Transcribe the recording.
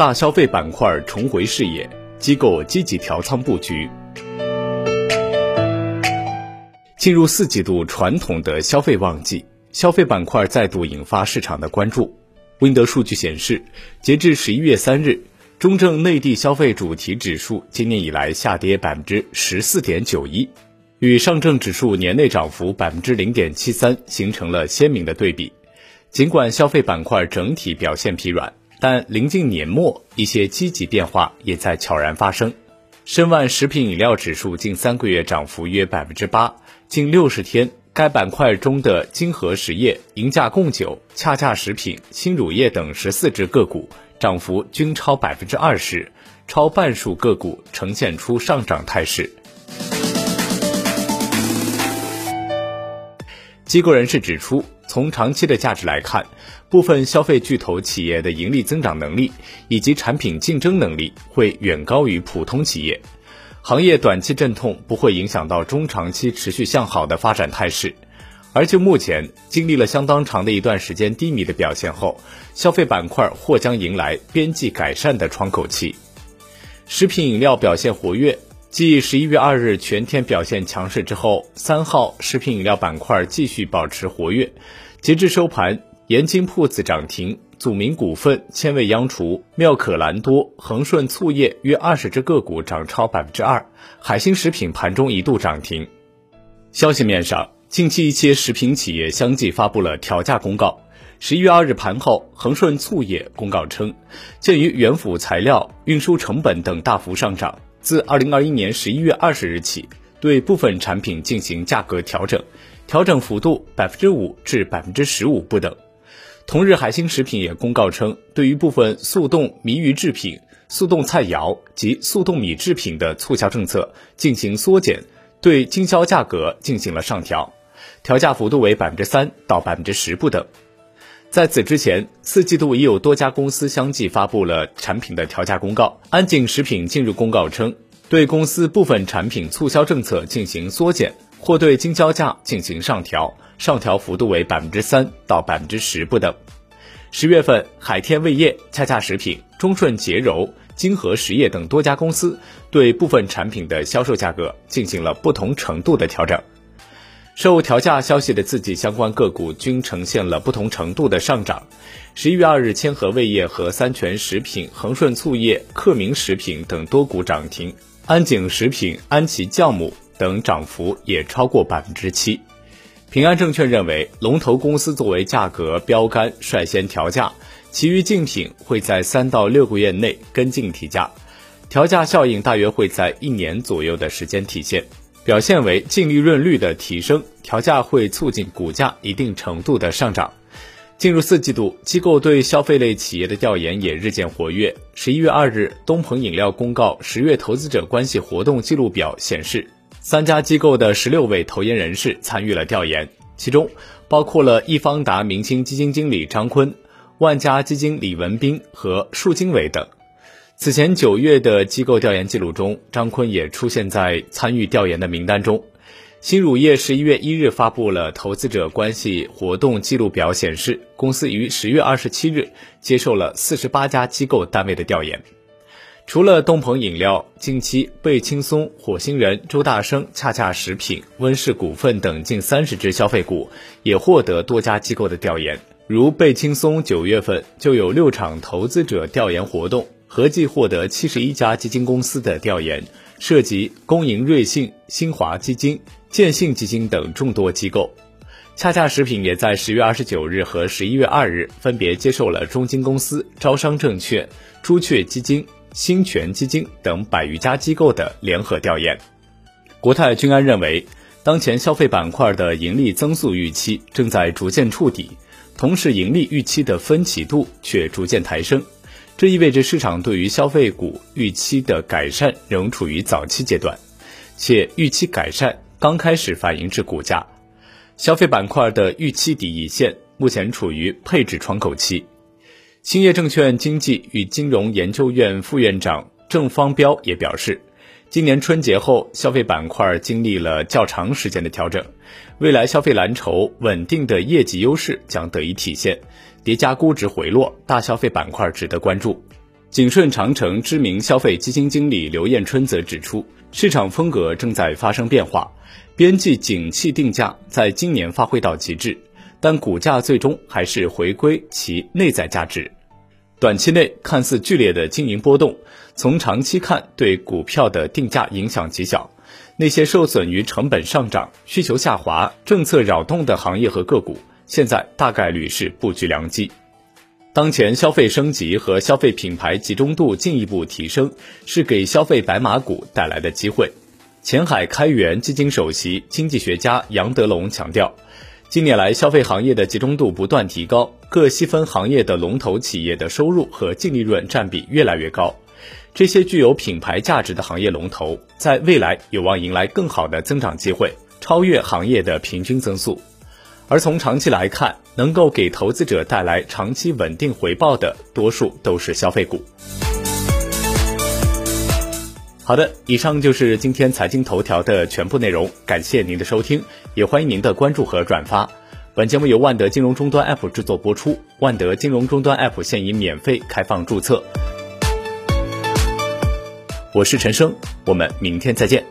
大消费板块重回视野，机构积极调仓布局。进入四季度传统的消费旺季，消费板块再度引发市场的关注。温德数据显示，截至十一月三日，中证内地消费主题指数今年以来下跌百分之十四点九一，与上证指数年内涨幅百分之零点七三形成了鲜明的对比。尽管消费板块整体表现疲软，但临近年末，一些积极变化也在悄然发生。申万食品饮料指数近三个月涨幅约百分之八。近六十天，该板块中的金河实业、银价贡酒、恰恰食品、新乳业等十四只个股涨幅均超百分之二十，超半数个股呈现出上涨态势。机构人士指出，从长期的价值来看，部分消费巨头企业的盈利增长能力以及产品竞争能力会远高于普通企业。行业短期阵痛不会影响到中长期持续向好的发展态势，而就目前经历了相当长的一段时间低迷的表现后，消费板块或将迎来边际改善的窗口期。食品饮料表现活跃，继十一月二日全天表现强势之后，三号食品饮料板块继续保持活跃，截至收盘，盐津铺子涨停。祖明股份、千味央厨、妙可蓝多、恒顺醋业约二十只个股涨超百分之二，海星食品盘中一度涨停。消息面上，近期一些食品企业相继发布了调价公告。十一月二日盘后，恒顺醋业公告称，鉴于原辅材料、运输成本等大幅上涨，自二零二一年十一月二十日起，对部分产品进行价格调整，调整幅度百分之五至百分之十五不等。同日，海星食品也公告称，对于部分速冻米鱼制品、速冻菜肴及速冻米制品的促销政策进行缩减，对经销价格进行了上调，调价幅度为百分之三到百分之十不等。在此之前，四季度已有多家公司相继发布了产品的调价公告。安井食品近日公告称，对公司部分产品促销政策进行缩减，或对经销价进行上调。上调幅度为百分之三到百分之十不等。十月份，海天味业、恰恰食品、中顺洁柔、金和实业等多家公司对部分产品的销售价格进行了不同程度的调整。受调价消息的刺激，相关个股均呈现了不同程度的上涨。十一月二日，千和味业和三全食品、恒顺醋业、克明食品等多股涨停，安井食品、安琪酵母等涨幅也超过百分之七。平安证券认为，龙头公司作为价格标杆率先调价，其余竞品会在三到六个月内跟进提价，调价效应大约会在一年左右的时间体现，表现为净利润率的提升，调价会促进股价一定程度的上涨。进入四季度，机构对消费类企业的调研也日渐活跃。十一月二日，东鹏饮料公告十月投资者关系活动记录表显示。三家机构的十六位投研人士参与了调研，其中包括了易方达明星基金经理张坤、万家基金李文斌和束经纬等。此前九月的机构调研记录中，张坤也出现在参与调研的名单中。新乳业十一月一日发布了投资者关系活动记录表，显示公司于十月二十七日接受了四十八家机构单位的调研。除了东鹏饮料，近期贝青松、火星人、周大生、恰恰食品、温氏股份等近三十只消费股也获得多家机构的调研。如贝青松九月份就有六场投资者调研活动，合计获得七十一家基金公司的调研，涉及公营瑞信、新华基金、建信基金等众多机构。恰恰食品也在十月二十九日和十一月二日分别接受了中金公司、招商证券、朱雀基金。新泉基金等百余家机构的联合调研，国泰君安认为，当前消费板块的盈利增速预期正在逐渐触底，同时盈利预期的分歧度却逐渐抬升，这意味着市场对于消费股预期的改善仍处于早期阶段，且预期改善刚开始反映至股价，消费板块的预期底一线目前处于配置窗口期。兴业证券经济与金融研究院副院长郑方彪也表示，今年春节后，消费板块经历了较长时间的调整，未来消费蓝筹稳定的业绩优势将得以体现，叠加估值回落，大消费板块值得关注。景顺长城知名消费基金经理刘艳春则指出，市场风格正在发生变化，边际景气定价在今年发挥到极致，但股价最终还是回归其内在价值。短期内看似剧烈的经营波动，从长期看对股票的定价影响极小。那些受损于成本上涨、需求下滑、政策扰动的行业和个股，现在大概率是布局良机。当前消费升级和消费品牌集中度进一步提升，是给消费白马股带来的机会。前海开源基金首席经济学家杨德龙强调，近年来消费行业的集中度不断提高，各细分行业的龙头企业的收入和净利润占比越来越高，这些具有品牌价值的行业龙头，在未来有望迎来更好的增长机会，超越行业的平均增速。而从长期来看，能够给投资者带来长期稳定回报的，多数都是消费股。好的，以上就是今天财经头条的全部内容，感谢您的收听，也欢迎您的关注和转发。本节目由万德金融终端 App 制作播出，万德金融终端 App 现已免费开放注册。我是陈生，我们明天再见。